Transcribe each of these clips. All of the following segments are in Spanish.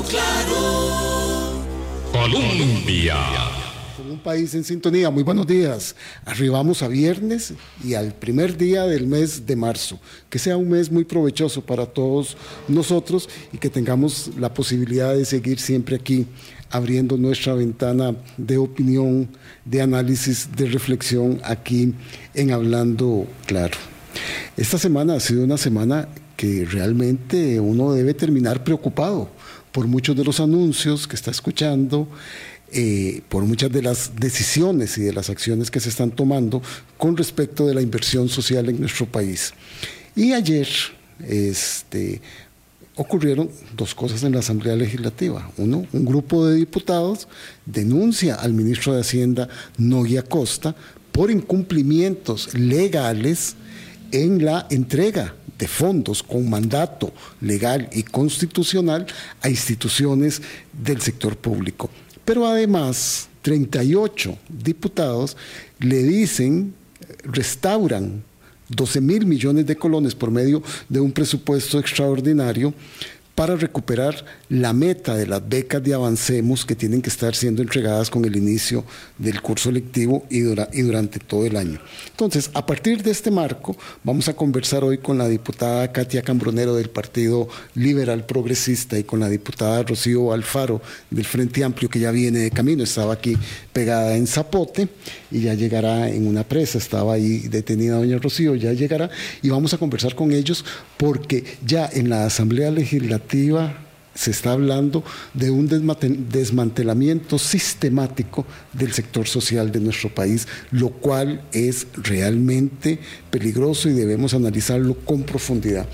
Hablando claro. Colombia. un país en sintonía. Muy buenos días. Arribamos a viernes y al primer día del mes de marzo. Que sea un mes muy provechoso para todos nosotros y que tengamos la posibilidad de seguir siempre aquí abriendo nuestra ventana de opinión, de análisis, de reflexión aquí en Hablando Claro. Esta semana ha sido una semana que realmente uno debe terminar preocupado por muchos de los anuncios que está escuchando, eh, por muchas de las decisiones y de las acciones que se están tomando con respecto de la inversión social en nuestro país. Y ayer este, ocurrieron dos cosas en la Asamblea Legislativa. Uno, un grupo de diputados denuncia al ministro de Hacienda, Noguia Costa, por incumplimientos legales en la entrega de fondos con mandato legal y constitucional a instituciones del sector público. Pero además, 38 diputados le dicen, restauran 12 mil millones de colones por medio de un presupuesto extraordinario para recuperar la meta de las becas de Avancemos que tienen que estar siendo entregadas con el inicio del curso lectivo y, durante todo el año. Entonces, a partir de este marco, vamos a conversar hoy con la diputada Katia Cambronero del Partido Liberal Progresista y con la diputada Rocío Alfaro del Frente Amplio, que ya viene de camino, estaba aquí pegada en Zapote y ya llegará en una presa, estaba ahí detenida doña Rocío, ya llegará y vamos a conversar con ellos porque ya en la Asamblea Legislativa se está hablando de un desmantelamiento sistemático del sector social de nuestro país, lo cual es realmente peligroso y debemos analizarlo con profundidad.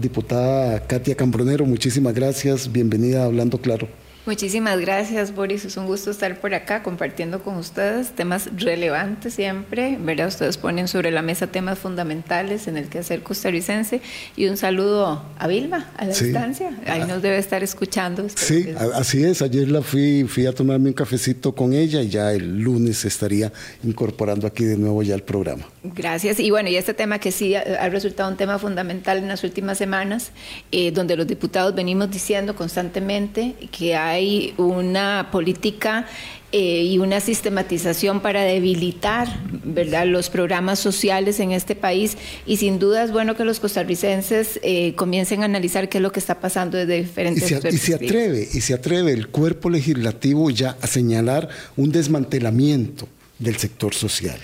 Diputada Katia Cambronero, muchísimas gracias, bienvenida a Hablando Claro. Muchísimas gracias, Boris. Es un gusto estar por acá compartiendo con ustedes temas relevantes siempre. ¿verdad? Ustedes ponen sobre la mesa temas fundamentales en el quehacer costarricense. Y un saludo a Vilma, a la distancia. Ahí nos debe estar escuchando. Sí, así es. Ayer la fui, fui a tomarme un cafecito con ella y ya el lunes estaría incorporando aquí de nuevo ya el programa. Gracias. Y bueno, y este tema que sí ha resultado un tema fundamental en las últimas semanas, eh, donde los diputados venimos diciendo constantemente que hay hay una política eh, y una sistematización para debilitar ¿verdad? los programas sociales en este país y sin duda es bueno que los costarricenses eh, comiencen a analizar qué es lo que está pasando desde diferentes y se, y se atreve y se atreve el cuerpo legislativo ya a señalar un desmantelamiento del sector social.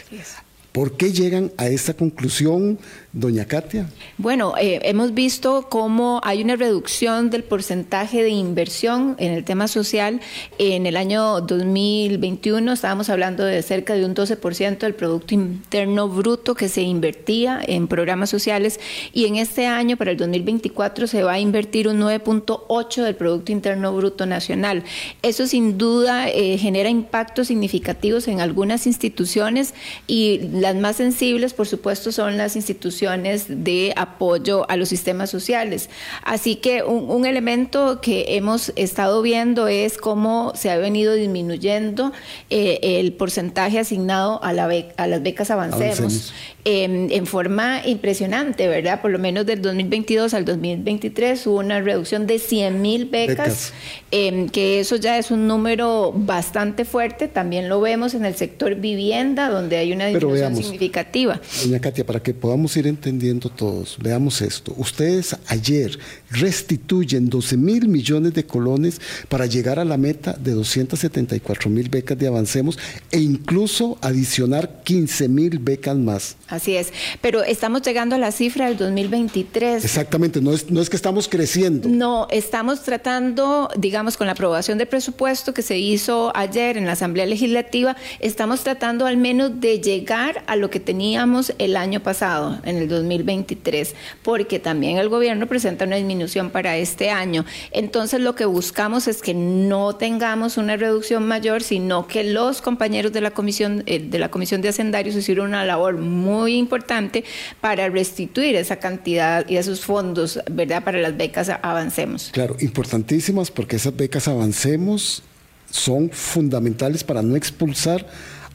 ¿Por qué llegan a esta conclusión, doña Katia? Bueno, eh, hemos visto cómo hay una reducción del porcentaje de inversión en el tema social. En el año 2021 estábamos hablando de cerca de un 12% del Producto Interno Bruto que se invertía en programas sociales y en este año, para el 2024, se va a invertir un 9.8% del Producto Interno Bruto Nacional. Eso sin duda eh, genera impactos significativos en algunas instituciones y las más sensibles, por supuesto, son las instituciones de apoyo a los sistemas sociales. Así que un, elemento que hemos estado viendo es cómo se ha venido disminuyendo eh, el porcentaje asignado a, la a las becas Avancemos. Em, en forma impresionante, ¿verdad? Por lo menos del 2022 al 2023 hubo una reducción de 100 mil becas, em, que eso ya es un número bastante fuerte. También lo vemos en el sector vivienda, donde hay una disminución significativa. Doña Katia, para que podamos ir entendiendo todos, veamos esto. Ustedes ayer restituyen 12 mil millones de colones para llegar a la meta de 274 mil becas de Avancemos e incluso adicionar 15 mil becas más. Así es, pero estamos llegando a la cifra del 2023. Exactamente, no es, no es que estamos creciendo. No, estamos tratando, digamos, con la aprobación del presupuesto que se hizo ayer en la Asamblea Legislativa, estamos tratando al menos de llegar a lo que teníamos el año pasado, en el 2023, porque también el gobierno presenta una disminución para este año. Entonces, lo que buscamos es que no tengamos una reducción mayor, sino que los compañeros de la Comisión, eh, de la Comisión de Hacendarios hicieron una labor muy importante para restituir esa cantidad y esos fondos, ¿verdad? Para las becas Avancemos. Claro, importantísimas porque esas becas Avancemos son fundamentales para no expulsar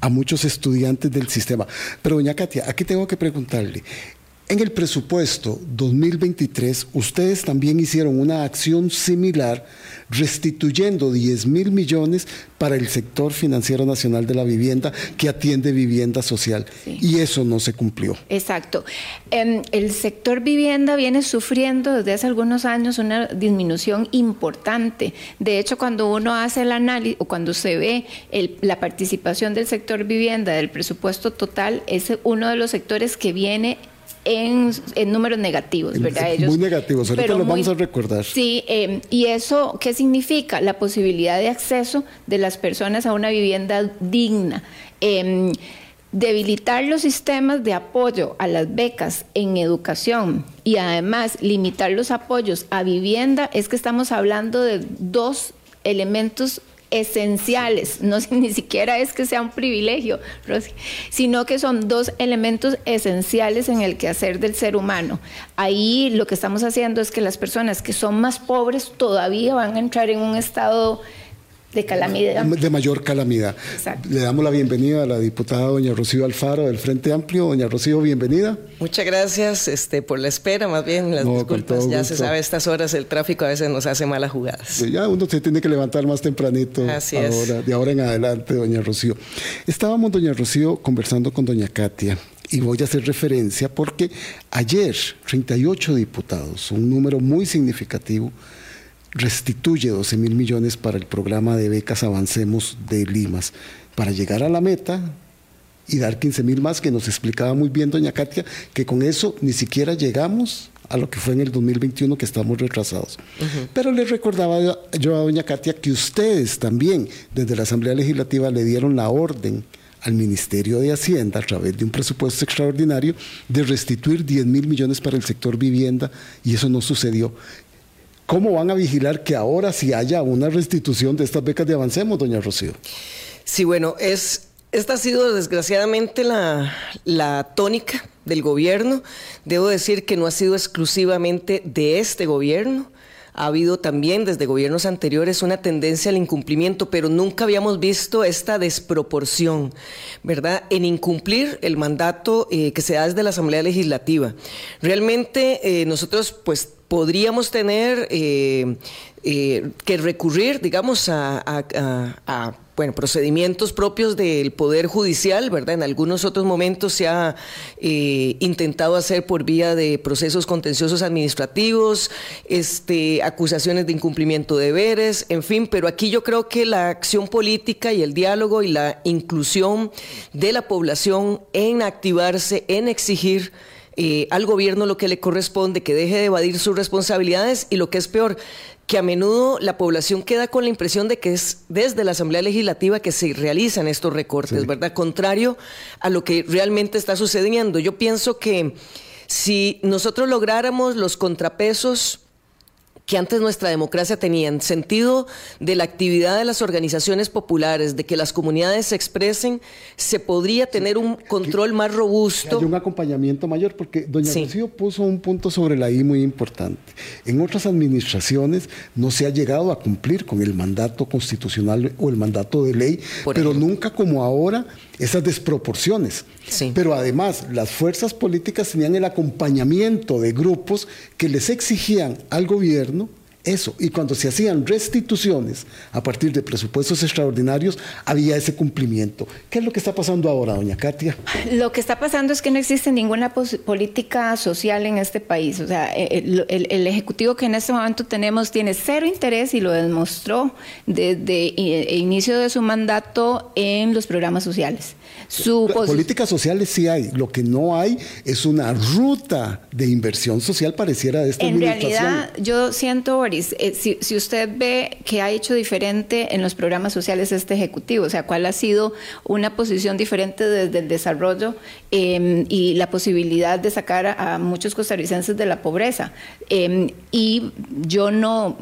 a muchos estudiantes del sistema. Pero doña Katia, aquí tengo que preguntarle, En el presupuesto 2023, ustedes también hicieron una acción similar restituyendo 10 mil millones para el sector financiero nacional de la vivienda que atiende vivienda social. Sí. Y eso no se cumplió. Exacto. Eh, el sector vivienda viene sufriendo desde hace algunos años una disminución importante. De hecho, cuando uno hace el análisis o cuando se ve el, la participación del sector vivienda del presupuesto total, es uno de los sectores que viene en, en, números negativos, ¿verdad? Ellos, muy negativos, ahorita los vamos a recordar. Sí, eh, y eso, ¿qué significa? La posibilidad de acceso de las personas a una vivienda digna. Eh, debilitar los sistemas de apoyo a las becas en educación y además limitar los apoyos a vivienda, es que estamos hablando de dos elementos esenciales, no ni siquiera es que sea un privilegio, Rosy, sino que son dos elementos esenciales en el quehacer del ser humano. Ahí lo que estamos haciendo es que las personas que son más pobres todavía van a entrar en un estado de calamidad. De mayor calamidad. Exacto. Le damos la bienvenida a la diputada doña Rocío Alfaro del Frente Amplio. Doña Rocío, bienvenida. Muchas gracias este, por la espera, más bien las no, disculpas. Ya se sabe, a estas horas el tráfico a veces nos hace malas jugadas. Ya uno se tiene que levantar más tempranito. Así ahora, es. De ahora en adelante, doña Rocío. Estábamos, doña Rocío, conversando con doña Katia. Y voy a hacer referencia porque ayer 38 diputados, un número muy significativo, restituye 12 mil millones para el programa de becas Avancemos de Limas, para llegar a la meta y dar 15 mil más, que nos explicaba muy bien doña Katia, que con eso ni siquiera llegamos a lo que fue en el 2021 que estamos retrasados. Uh -huh. Pero les recordaba yo a doña Katia que ustedes también desde la Asamblea Legislativa le dieron la orden al Ministerio de Hacienda a través de un presupuesto extraordinario de restituir 10 mil millones para el sector vivienda y eso no sucedió. ¿Cómo van a vigilar que ahora sí haya una restitución de estas becas de Avancemos, doña Rocío? Sí, bueno, es, esta ha sido desgraciadamente la, la tónica del gobierno. Debo decir que no ha sido exclusivamente de este gobierno. Ha habido también desde gobiernos anteriores una tendencia al incumplimiento, pero nunca habíamos visto esta desproporción, ¿verdad? En incumplir el mandato eh, que se da desde la Asamblea Legislativa. Realmente eh, nosotros, pues, podríamos tener eh, eh, que recurrir, digamos, a, procedimientos propios del Poder Judicial, ¿verdad? En algunos otros momentos se ha eh, intentado hacer por vía de procesos contenciosos administrativos, este, acusaciones de incumplimiento de deberes, en fin, pero aquí yo creo que la acción política y el diálogo y la inclusión de la población en activarse, en exigir eh, al gobierno lo que le corresponde, que deje de evadir sus responsabilidades y lo que es peor, que a menudo la población queda con la impresión de que es desde la Asamblea Legislativa que se realizan estos recortes, sí. ¿verdad? Contrario a lo que realmente está sucediendo. Yo pienso que si nosotros lográramos los contrapesos que antes nuestra democracia tenía, en sentido de la actividad de las organizaciones populares, de que las comunidades se expresen, se podría tener un control más robusto. Hay un acompañamiento mayor, porque doña sí. Rocío puso un punto sobre la I muy importante. En otras administraciones no se ha llegado a cumplir con el mandato constitucional o el mandato de ley, Por pero ejemplo. nunca como ahora esas desproporciones. Sí. Pero además, las fuerzas políticas tenían el acompañamiento de grupos que les exigían al gobierno eso. Y cuando se hacían restituciones a partir de presupuestos extraordinarios, había ese cumplimiento. ¿Qué es lo que está pasando ahora, doña Katia? Lo que está pasando es que no existe ninguna política social en este país. O sea, el, el, el, Ejecutivo que en este momento tenemos tiene cero interés y lo demostró desde el inicio de su mandato en los programas sociales. Su Políticas sociales sí hay, lo que no hay es una ruta de inversión social pareciera de esta En realidad, yo siento, Boris, eh, si, si, usted ve que ha hecho diferente en los programas sociales este Ejecutivo, o sea, cuál ha sido una posición diferente desde el desarrollo eh, y la posibilidad de sacar a, a, muchos costarricenses de la pobreza. Eh, y yo no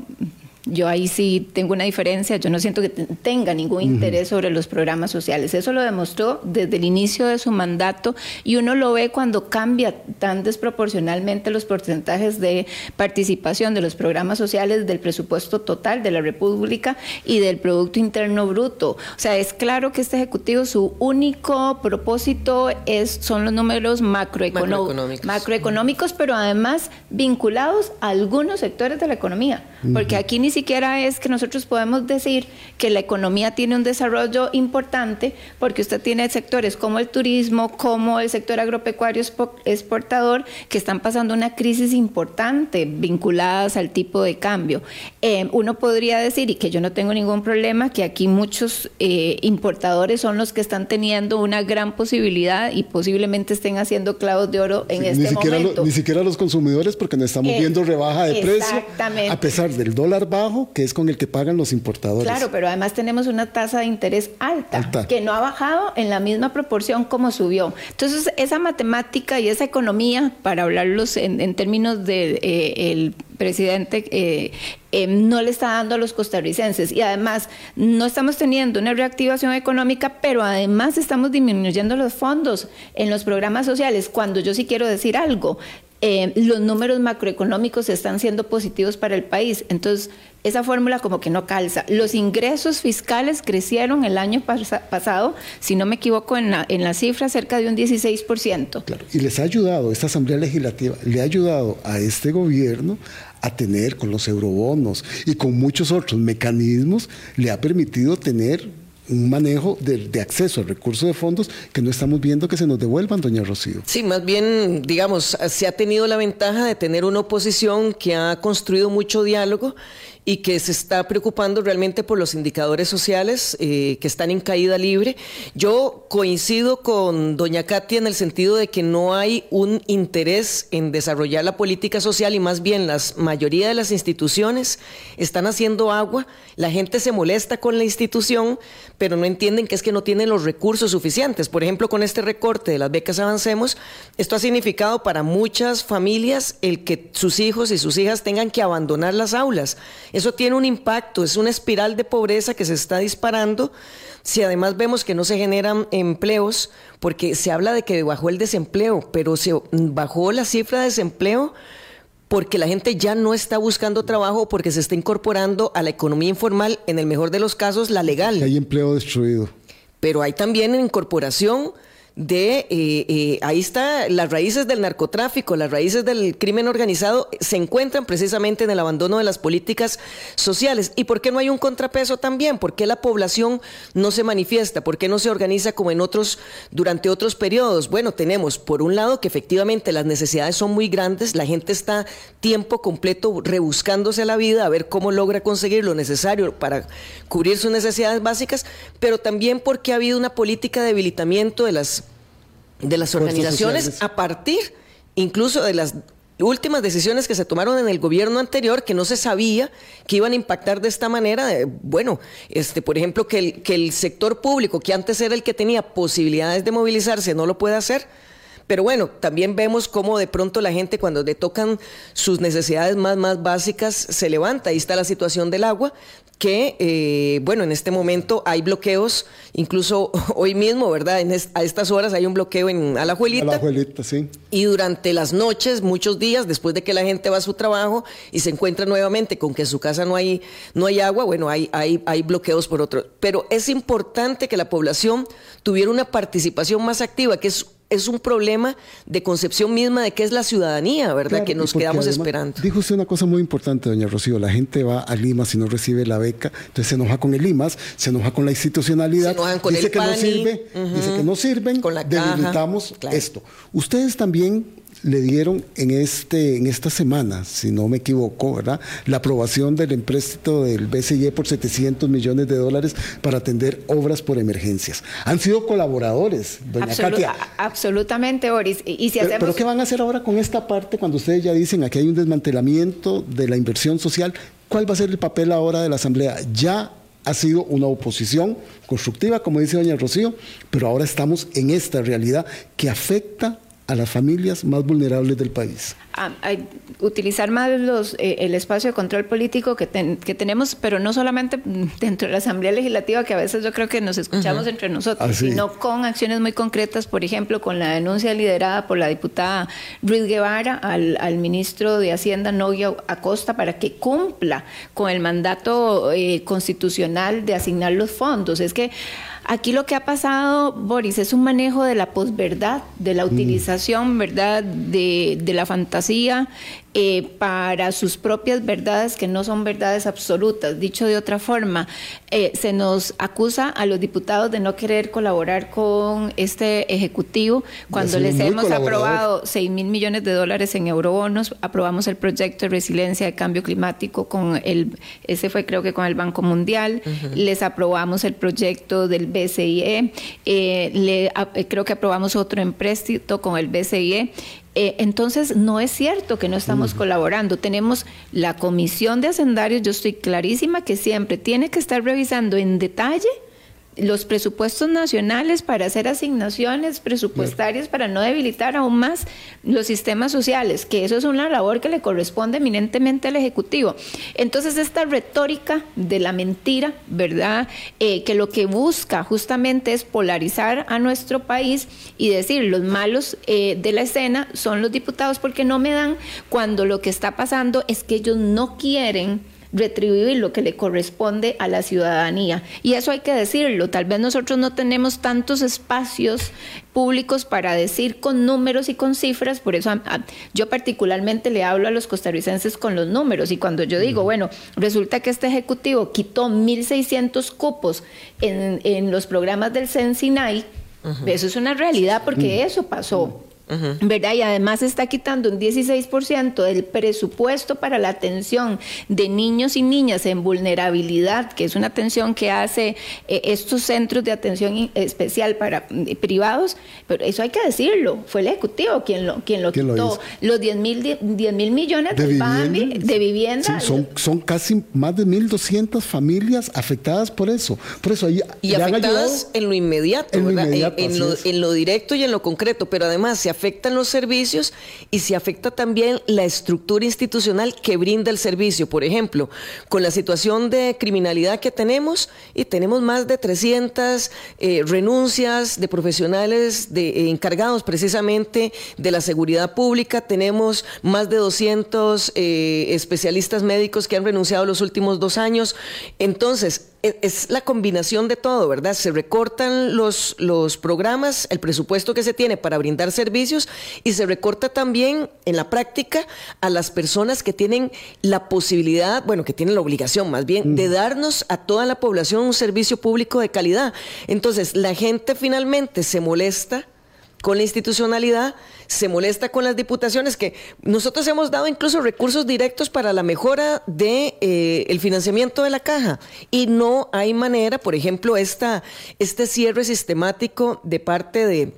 Yo ahí sí tengo una diferencia, yo no siento que tenga ningún interés sobre los programas sociales. Eso lo demostró desde el inicio de su mandato y uno lo ve cuando cambia tan desproporcionalmente los porcentajes de participación de los programas sociales del presupuesto total de la República y del Producto Interno Bruto. O sea, es claro que este Ejecutivo su único propósito es, son los números macroeconómicos, macroeconómicos pero además vinculados a algunos sectores de la economía. Porque aquí ni siquiera es que nosotros podemos decir que la economía tiene un desarrollo importante, porque usted tiene sectores como el turismo, como el sector agropecuario exportador, que están pasando una crisis importante vinculadas al tipo de cambio. Eh, uno podría decir, y que yo no tengo ningún problema, que aquí muchos eh, importadores son los que están teniendo una gran posibilidad y posiblemente estén haciendo clavos de oro en este ni siquiera momento. ni siquiera los consumidores, porque no estamos Eh, viendo rebaja de precio, exactamente. a pesar del dólar bajo, que es con el que pagan los importadores. Claro, pero además tenemos una tasa de interés alta, Alta. que no ha bajado en la misma proporción como subió. Entonces, esa matemática y esa economía, para hablarlos en, en términos del presidente, eh, eh, no le está dando a los costarricenses. Y además, no estamos teniendo una reactivación económica, pero además estamos disminuyendo los fondos en los programas sociales. Cuando yo sí quiero decir algo, eh, los números macroeconómicos están siendo positivos para el país. Entonces, esa fórmula como que no calza. Los ingresos fiscales crecieron el año pasa- pasado, si no me equivoco, en la, en la cifra cerca de un 16%. Claro, y les ha ayudado, esta Asamblea Legislativa le ha ayudado a este gobierno a tener con los eurobonos y con muchos otros mecanismos, le ha permitido tener un manejo de, acceso al recurso de fondos que no estamos viendo que se nos devuelvan, doña Rocío. Sí, más bien, digamos, se ha tenido la ventaja de tener una oposición que ha construido mucho diálogo y que se está preocupando realmente por los indicadores sociales eh, que están en caída libre. Yo coincido con doña Katia en el sentido de que no hay un interés en desarrollar la política social y más bien la mayoría de las instituciones están haciendo agua, la gente se molesta con la institución, pero no entienden que es que no tienen los recursos suficientes. Por ejemplo, con este recorte de las becas Avancemos, esto ha significado para muchas familias el que sus hijos y sus hijas tengan que abandonar las aulas. Eso tiene un impacto, es una espiral de pobreza que se está disparando. Si además vemos que no se generan empleos, porque se habla de que bajó el desempleo, pero se bajó la cifra de desempleo porque la gente ya no está buscando trabajo porque se está incorporando a la economía informal, en el mejor de los casos, la legal. Hay empleo destruido. Pero hay también incorporación de, eh, eh, ahí está, las raíces del narcotráfico, las raíces del crimen organizado se encuentran precisamente en el abandono de las políticas sociales. ¿Y por qué no hay un contrapeso también? ¿Por qué la población no se manifiesta? ¿Por qué no se organiza como en otros, durante otros periodos? Bueno, tenemos por un lado que efectivamente las necesidades son muy grandes, la gente está tiempo completo rebuscándose la vida a ver cómo logra conseguir lo necesario para cubrir sus necesidades básicas, pero también porque ha habido una política de debilitamiento de las de las organizaciones a partir incluso de las últimas decisiones que se tomaron en el gobierno anterior que no se sabía que iban a impactar de esta manera. Eh, Bueno, este, por ejemplo, que el, que el sector público, que antes era el que tenía posibilidades de movilizarse, no lo puede hacer. Pero bueno, también vemos cómo de pronto la gente cuando le tocan sus necesidades más, más básicas se levanta. Ahí está la situación del agua, que eh, bueno, en este momento hay bloqueos, incluso hoy mismo, ¿verdad? En es- a estas horas hay un bloqueo en Alajuelita. la abuelita, sí. Y durante las noches, muchos días, después de que la gente va a su trabajo y se encuentra nuevamente con que en su casa no hay, no hay agua, bueno, hay, hay, hay bloqueos por otro. Pero es importante que la población tuviera una participación más activa, que es, es un problema de concepción misma de qué es la ciudadanía, ¿verdad? Claro, que nos quedamos además, esperando. Dijo usted una cosa muy importante, doña Rocío. La gente va a Lima si no recibe la beca, entonces se enoja con el Limas, se enoja con la institucionalidad, Se enojan con dice el que no sirve, dice que no sirven, con la caja, debilitamos claro. esto. Ustedes también le dieron en este en esta semana, si no me equivoco, ¿verdad? La aprobación del empréstito del BCE por 700 millones de dólares para atender obras por emergencias. Han sido colaboradores, doña Absolu- Katia. absolutamente, Boris. Y, y si hacemos... pero ¿qué van a hacer ahora con esta parte cuando ustedes ya dicen aquí hay un desmantelamiento de la inversión social? ¿Cuál va a ser el papel ahora de la Asamblea? Ya ha sido una oposición constructiva, como dice doña Rocío, pero ahora estamos en esta realidad que afecta a las familias más vulnerables del país? A, utilizar más los, eh, el espacio de control político que, que, tenemos, pero no solamente dentro de la Asamblea Legislativa, que a veces yo creo que nos escuchamos entre nosotros, sino con acciones muy concretas, por ejemplo, con la denuncia liderada por la diputada Ruiz Guevara al, al ministro de Hacienda, Novia Acosta, para que cumpla con el mandato eh, constitucional de asignar los fondos. Es que Aquí lo que ha pasado, Boris, es un manejo de la posverdad, de la mm. utilización, ¿verdad?, de, de la fantasía eh, para sus propias verdades que no son verdades absolutas. Dicho de otra forma, eh, se nos acusa a los diputados de no querer colaborar con este Ejecutivo cuando les hemos aprobado 6 mil millones de dólares en eurobonos, aprobamos el proyecto de resiliencia de cambio climático con el, ese fue creo que con el Banco Mundial, les aprobamos el proyecto del BCIE, eh, le, creo que aprobamos otro empréstito con el BCIE eh, entonces, no es cierto que no estamos colaborando. Tenemos la comisión de hacendarios, yo estoy clarísima que siempre tiene que estar revisando en detalle los presupuestos nacionales para hacer asignaciones presupuestarias para no debilitar aún más los sistemas sociales, que eso es una labor que le corresponde eminentemente al Ejecutivo. Entonces, esta retórica de la mentira, ¿verdad? Eh, que lo que busca justamente es polarizar a nuestro país y decir los malos eh, de la escena son los diputados porque no me dan cuando lo que está pasando es que ellos no quieren retribuir lo que le corresponde a la ciudadanía. Y eso hay que decirlo, tal vez nosotros no tenemos tantos espacios públicos para decir con números y con cifras, por eso yo particularmente le hablo a los costarricenses con los números y cuando yo digo, bueno, resulta que este Ejecutivo quitó 1.600 cupos en, en los programas del Sensinay, eso es una realidad porque eso pasó. ¿Verdad? Y además está quitando un 16% del presupuesto para la atención de niños y niñas en vulnerabilidad, que es una atención que hace eh, estos centros de atención especial para eh, privados, pero eso hay que decirlo, fue el Ejecutivo quien lo, quien lo quitó. los 10 mil mil millones de, vivienda, de vivienda. son, son casi más de 1.200 familias afectadas por eso. Por eso y afectadas en lo inmediato, en, Lo en, lo, directo y en lo concreto, pero además se afectan los servicios y se afecta también la estructura institucional que brinda el servicio. Por ejemplo, con la situación de criminalidad que tenemos, y tenemos más de 300 eh, renuncias de profesionales de, eh, encargados precisamente de la seguridad pública, tenemos más de 200 eh, especialistas médicos que han renunciado los últimos dos años. Entonces, es la combinación de todo, ¿verdad? Se recortan los, los programas, el presupuesto que se tiene para brindar servicios y se recorta también en la práctica a las personas que tienen la posibilidad, bueno, que tienen la obligación más bien, de darnos a toda la población un servicio público de calidad. Entonces, la gente finalmente se molesta con la institucionalidad, se molesta con las diputaciones, que nosotros hemos dado incluso recursos directos para la mejora de eh, el financiamiento de la caja y no hay manera, por ejemplo, esta, este cierre sistemático de parte de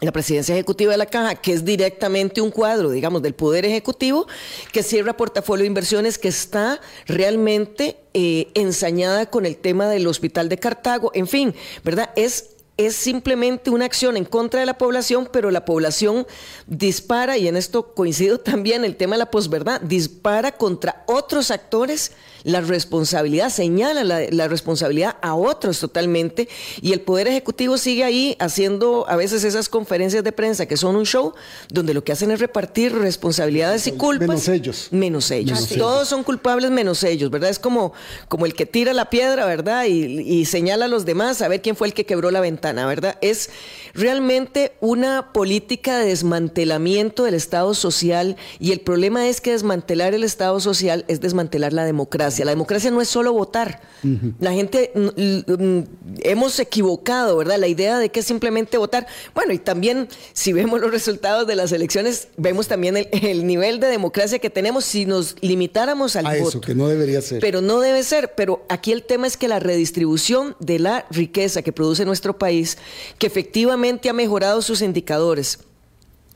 la presidencia ejecutiva de la caja, que es directamente un cuadro, digamos, del poder ejecutivo, que cierra portafolio de inversiones, que está realmente eh, ensañada con el tema del hospital de Cartago, en fin, ¿verdad? Es es simplemente una acción en contra de la población, pero la población dispara, y en esto coincido también el tema de la posverdad, dispara contra otros actores la responsabilidad, señala la, responsabilidad a otros totalmente, y el Poder Ejecutivo sigue ahí haciendo a veces esas conferencias de prensa que son un show, donde lo que hacen es repartir responsabilidades y culpas. Menos ellos. Menos ellos. Todos son culpables menos ellos, ¿verdad? Es como, como el que tira la piedra, ¿verdad? Y, y señala a los demás a ver quién fue el que quebró la ventana, ¿verdad? Es realmente una política de desmantelamiento del Estado social y el problema es que desmantelar el Estado social es desmantelar la democracia la democracia no es solo votar. La gente hemos equivocado, ¿verdad? La idea de que es simplemente votar. Bueno, y también si vemos los resultados de las elecciones, vemos también el, nivel de democracia que tenemos si nos limitáramos al A voto. Eso, que no debería ser. Pero no debe ser. Pero aquí el tema es que la redistribución de la riqueza que produce nuestro país, que efectivamente ha mejorado sus indicadores,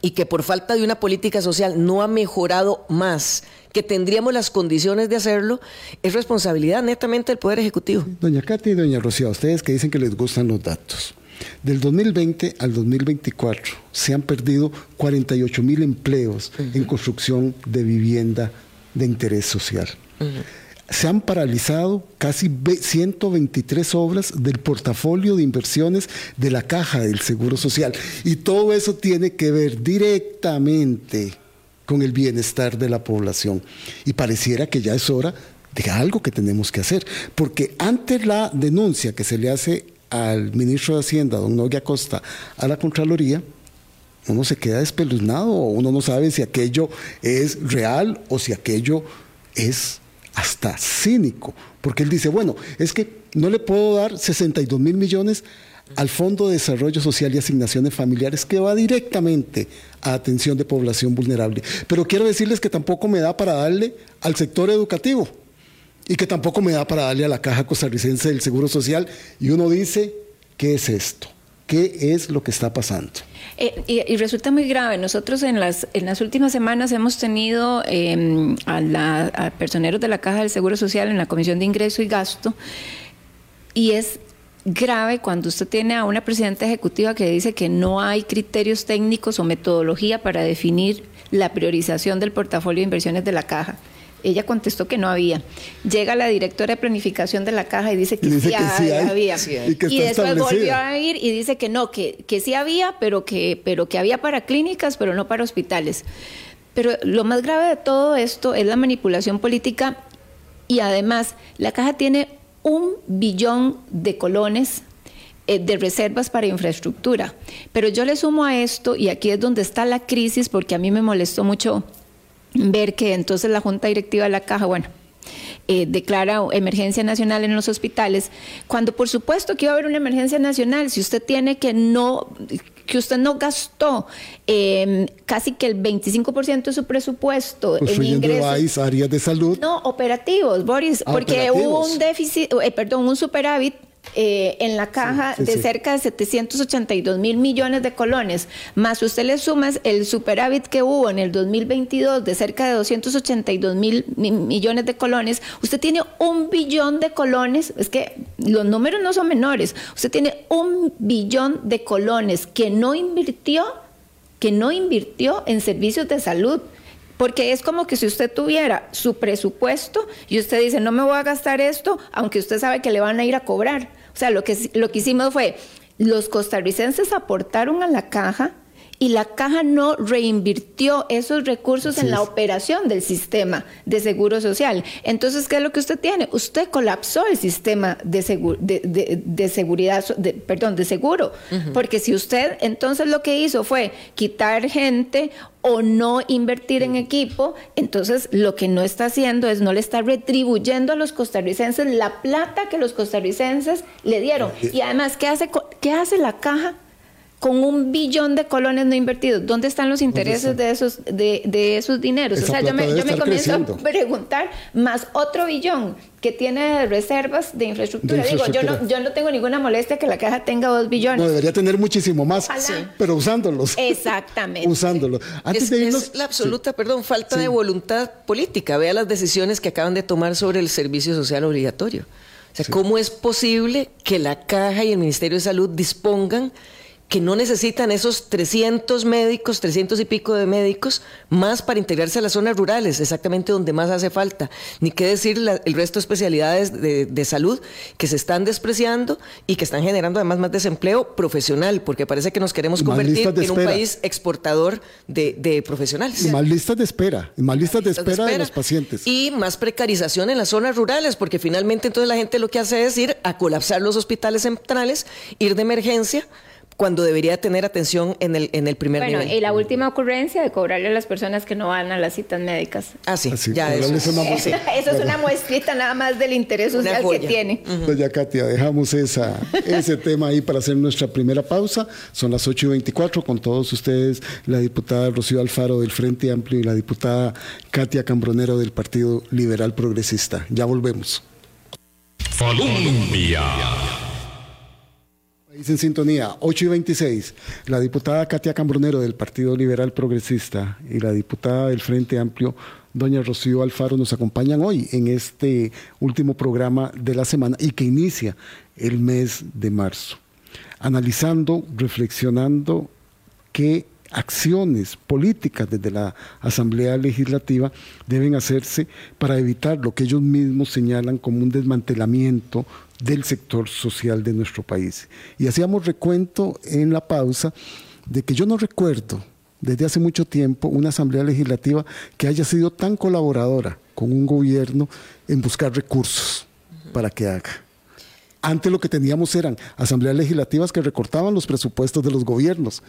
y que por falta de una política social no ha mejorado más, que tendríamos las condiciones de hacerlo, es responsabilidad netamente del Poder Ejecutivo. Doña Katy y doña Rocío, ustedes que dicen que les gustan los datos. Del 2020 al 2024 se han perdido 48 mil empleos en construcción de vivienda de interés social. Se han paralizado casi 123 obras del portafolio de inversiones de la Caja del Seguro Social. Y todo eso tiene que ver directamente con el bienestar de la población. Y pareciera que ya es hora de algo que tenemos que hacer. Porque ante la denuncia que se le hace al ministro de Hacienda, don Noguia Costa, a la Contraloría, uno se queda espeluznado, uno no sabe si aquello es real o si aquello es hasta cínico, porque él dice, bueno, es que no le puedo dar 62 mil millones al Fondo de Desarrollo Social y Asignaciones Familiares que va directamente a atención de población vulnerable. Pero quiero decirles que tampoco me da para darle al sector educativo y que tampoco me da para darle a la Caja Costarricense del Seguro Social. Y uno dice, ¿qué es esto? ¿Qué es lo que está pasando? Eh, y, resulta muy grave. Nosotros en las, en las últimas semanas hemos tenido em, a, la, a personeros de la Caja del Seguro Social en la Comisión de Ingreso y Gasto y es grave cuando usted tiene a una presidenta ejecutiva que dice que no hay criterios técnicos o metodología para definir la priorización del portafolio de inversiones de la caja. Ella contestó que no había. Llega la directora de planificación de la caja y dice que, sí, había. Y, después volvió a ir y dice que no, que, que sí había, pero que, pero que había para clínicas, pero no para hospitales. Pero lo más grave de todo esto es la manipulación política y además la caja tiene un billón de colones eh, de reservas para infraestructura. Pero yo le sumo a esto, y aquí es donde está la crisis, porque a mí me molestó mucho ver que entonces la Junta Directiva de la Caja, bueno, eh, declara emergencia nacional en los hospitales, cuando por supuesto que iba a haber una emergencia nacional, si usted tiene que no que usted no gastó em, casi que el 25% de su presupuesto en ingresos. áreas de salud. No, operativos, Boris, ah, porque hubo un déficit, eh, perdón, un superávit eh, en la caja de cerca de 782 mil millones de colones, más usted le suma el superávit que hubo en el 2022 de cerca de 282 mil millones de colones, usted tiene un billón de colones, es que los números no son menores, usted tiene un billón de colones que no invirtió, que no invirtió en servicios de salud. Porque es como que si usted tuviera su presupuesto y usted dice, no me voy a gastar esto, aunque usted sabe que le van a ir a cobrar. O sea, lo que, lo que hicimos fue, los costarricenses aportaron a la caja y la caja no reinvirtió esos recursos en la operación del sistema de seguro social. Entonces, ¿qué es lo que usted tiene? Usted colapsó el sistema de, de, seguridad, perdón, de seguro, porque si usted entonces lo que hizo fue quitar gente o no invertir en equipo, entonces lo que no está haciendo es no le está retribuyendo a los costarricenses la plata que los costarricenses le dieron. Y además, ¿qué hace, qué hace la caja? Con un billón de colones no invertidos, ¿dónde están los intereses de esos, de, de esos dineros? o sea, yo me, yo me comienzo a preguntar, más otro billón que tiene reservas de infraestructura. Digo, yo no, yo no tengo ninguna molestia que la caja tenga dos billones. No, debería tener muchísimo más, pero usándolos. Exactamente. usándolos. Antes es, es la absoluta, perdón, falta de voluntad política. Vea las decisiones que acaban de tomar sobre el servicio social obligatorio. O sea, ¿cómo es posible que la caja y el Ministerio de Salud dispongan que no necesitan esos 300 médicos, 300 y pico de médicos, más para integrarse a las zonas rurales, exactamente donde más hace falta. Ni qué decir el resto de especialidades de, salud que se están despreciando y que están generando además más desempleo profesional, porque parece que nos queremos convertir en un país exportador de, profesionales. Y más listas de espera, y más listas, de, espera de, los pacientes. Y más precarización en las zonas rurales, porque finalmente entonces la gente lo que hace es ir a colapsar los hospitales centrales, ir de emergencia cuando debería tener atención en el, en el primer nivel. Bueno, y la última ocurrencia de cobrarle a las personas que no van a las citas médicas. Ah, sí, ya eso, es una, eso es una muestrita nada más del interés social que tiene. Doña Katia, dejamos esa, ese tema ahí para hacer nuestra primera pausa. Son las 8 y 24 con todos ustedes, la diputada Rocío Alfaro del Frente Amplio y la diputada Katia Cambronero del Partido Liberal Progresista. Ya volvemos. Colombia en sintonía, 8 y 26. La diputada Katia Cambronero del Partido Liberal Progresista y la diputada del Frente Amplio, doña Rocío Alfaro, nos acompañan hoy en este último programa de la semana y que inicia el mes de marzo. analizando, reflexionando qué acciones políticas desde la Asamblea Legislativa deben hacerse para evitar lo que ellos mismos señalan como un desmantelamiento del sector social de nuestro país. Y hacíamos recuento en la pausa de que yo no recuerdo desde hace mucho tiempo una Asamblea Legislativa que haya sido tan colaboradora con un gobierno en buscar recursos para que haga. Antes lo que teníamos eran asambleas legislativas que recortaban los presupuestos de los gobiernos.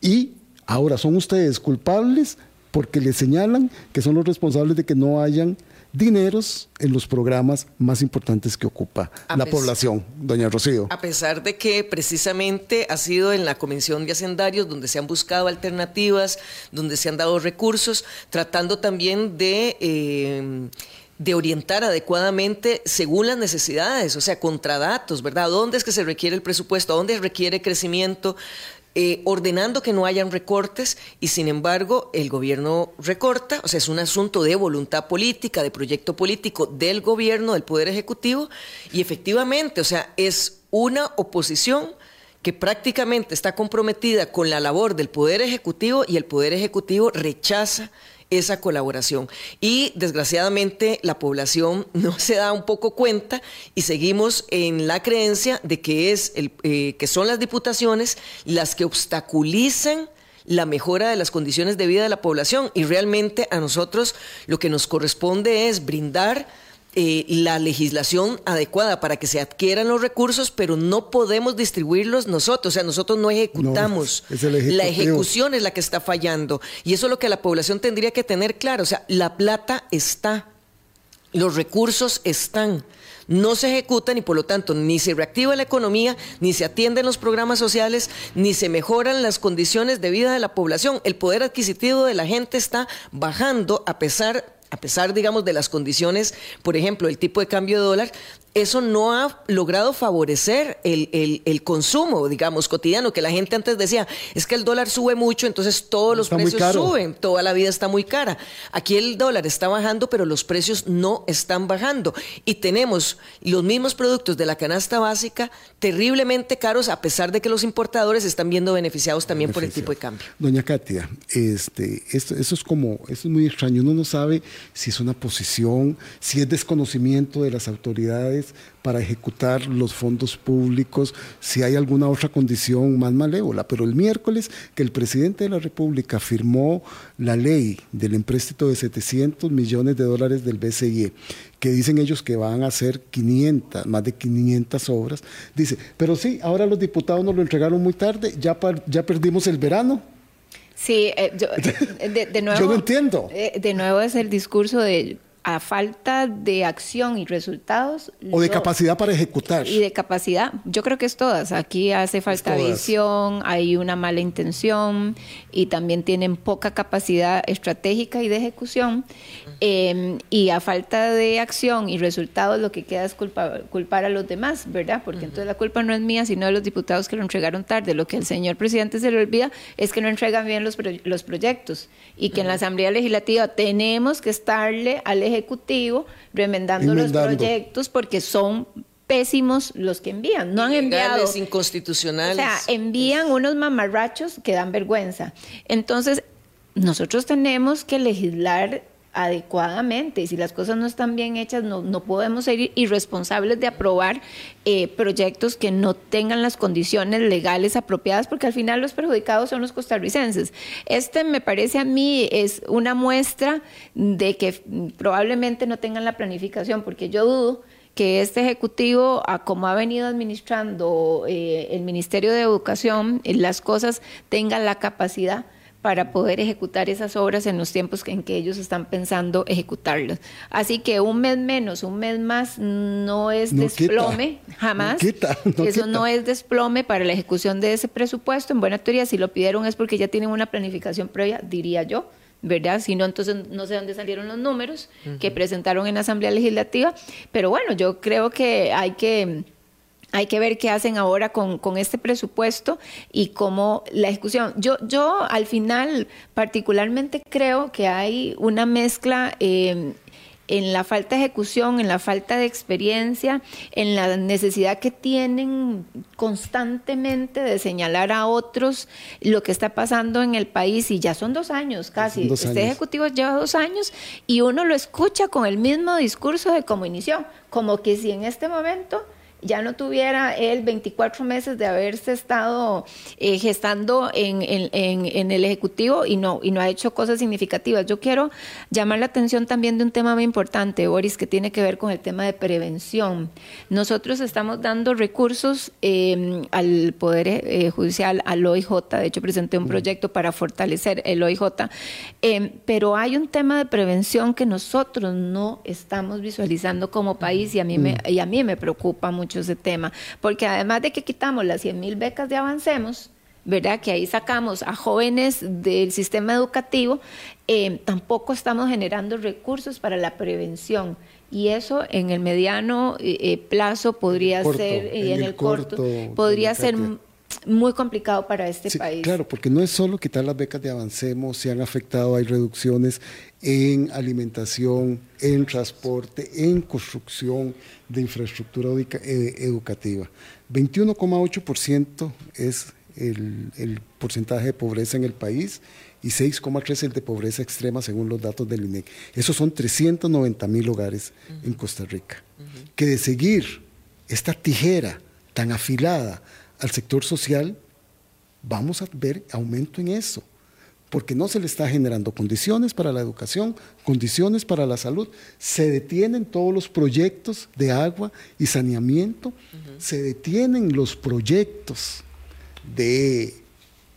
Y ahora son ustedes culpables porque les señalan que son los responsables de que no hayan dineros en los programas más importantes que ocupa la población, doña Rocío. A pesar de que precisamente ha sido en la Comisión de Hacendarios donde se han buscado alternativas, donde se han dado recursos, tratando también de... Eh, de orientar adecuadamente según las necesidades, o sea, contra datos, ¿verdad? ¿Dónde es que se requiere el presupuesto? ¿Dónde requiere crecimiento? Eh, ordenando que no hayan recortes y sin embargo el gobierno recorta, o sea, es un asunto de voluntad política, de proyecto político del gobierno, del Poder Ejecutivo y efectivamente, o sea, es una oposición que prácticamente está comprometida con la labor del Poder Ejecutivo y el Poder Ejecutivo rechaza esa colaboración. Y desgraciadamente la población no se da un poco cuenta y seguimos en la creencia de que, es el, eh, que son las diputaciones las que obstaculizan la mejora de las condiciones de vida de la población y realmente a nosotros lo que nos corresponde es brindar eh, la legislación adecuada para que se adquieran los recursos, pero no podemos distribuirlos nosotros, o sea, nosotros no ejecutamos. la ejecución es la que está fallando. Y eso es lo que la población tendría que tener claro, o sea, la plata está, los recursos están no se ejecutan y por lo tanto ni se reactiva la economía, ni se atienden los programas sociales, ni se mejoran las condiciones de vida de la población. El poder adquisitivo de la gente está bajando a pesar a pesar, digamos, de las condiciones, por ejemplo, el tipo de cambio de dólar, eso no ha logrado favorecer el, consumo, digamos, cotidiano, que la gente antes decía, es que el dólar sube mucho, entonces todos los precios suben, toda la vida está muy cara. Aquí el dólar está bajando, pero los precios no están bajando. Y tenemos los mismos productos de la canasta básica terriblemente caros, a pesar de que los importadores están viendo beneficiados también por el tipo de cambio. Doña Katia, este, esto, eso es como, eso es muy extraño, uno no sabe si es una posición, si es desconocimiento de las autoridades para ejecutar los fondos públicos si hay alguna otra condición más malévola. Pero el miércoles que el presidente de la República firmó la ley del empréstito de 700 millones de dólares del BCIE, que dicen ellos que van a hacer 500, más de 500 obras, dice, pero sí, ahora los diputados nos lo entregaron muy tarde, ya, ya perdimos el verano. Sí, eh, yo, de, nuevo. yo no entiendo. Eh, de nuevo es el discurso de a falta de acción y resultados. O de capacidad para ejecutar. Y de capacidad. Yo creo que es todas. Aquí hace falta visión, hay una mala intención y también tienen poca capacidad estratégica y de ejecución. Em, y a falta de acción y resultados, lo que queda es culpar a los demás, ¿verdad? Porque entonces la culpa no es mía, sino de los diputados que lo entregaron tarde. Lo que al señor presidente se le olvida es que no entregan bien los, los proyectos y que en la Asamblea Legislativa tenemos que estarle al Ejecutivo Ejecutivo remendando los proyectos porque son pésimos los que envían. No han enviado. inconstitucionales. O sea, envían unos mamarrachos que dan vergüenza. Entonces, nosotros tenemos que legislar adecuadamente. Si las cosas no están bien hechas, no, no podemos ser irresponsables de aprobar eh, proyectos que no tengan las condiciones legales apropiadas, porque al final los perjudicados son los costarricenses. Este me parece a mí es una muestra de que probablemente no tengan la planificación, porque yo dudo que este Ejecutivo, a como ha venido administrando eh, el Ministerio de Educación, las cosas tengan la capacidad para poder ejecutar esas obras en los tiempos en que ellos están pensando ejecutarlas. Así que un mes menos, un mes más no es desplome, jamás. Eso no es desplome para la ejecución de ese presupuesto. En buena teoría, si lo pidieron es porque ya tienen una planificación previa, diría yo. ¿verdad? Si no, entonces no sé dónde salieron los números que presentaron en la Asamblea Legislativa, pero bueno, yo creo que hay que hay que ver qué hacen ahora con, este presupuesto y cómo la ejecución. Yo, yo al final particularmente creo que hay una mezcla eh, en la falta de ejecución, en la falta de experiencia, en la necesidad que tienen constantemente de señalar a otros lo que está pasando en el país y ya son dos años casi. Dos este años. ejecutivo lleva dos años y uno lo escucha con el mismo discurso de cómo inició, como que si en este momento ya no tuviera él 24 meses de haberse estado eh, gestando en, en- en- en el Ejecutivo y no, y no ha hecho cosas significativas. Yo quiero llamar la atención también de un tema muy importante, Boris, que tiene que ver con el tema de prevención. Nosotros estamos dando recursos eh, al Poder eh, Judicial, al OIJ, de hecho presenté un proyecto para fortalecer el OIJ, eh, pero hay un tema de prevención que nosotros no estamos visualizando como país y a mí me, y a mí me preocupa mucho ese tema, porque además de que quitamos las 100 mil becas de Avancemos, ¿verdad? Que ahí sacamos a jóvenes del sistema educativo, eh, tampoco estamos generando recursos para la prevención. Y eso en el mediano eh, eh, plazo podría Corto, ser, y en en, el el corto, corto, podría ser muy complicado para este Sí, país. Claro, porque no es solo quitar las becas de Avancemos, se han afectado, hay reducciones en alimentación, en transporte, en construcción de infraestructura eh, educativa. 21,8% es el, el porcentaje de pobreza en el país y 6,3% el de pobreza extrema según los datos del INEC. Esos son 390 mil hogares en Costa Rica. Que de seguir esta tijera tan afilada al sector social, vamos a ver aumento en eso, porque no se le está generando condiciones para la educación, condiciones para la salud. Se detienen todos los proyectos de agua y saneamiento, se detienen los proyectos de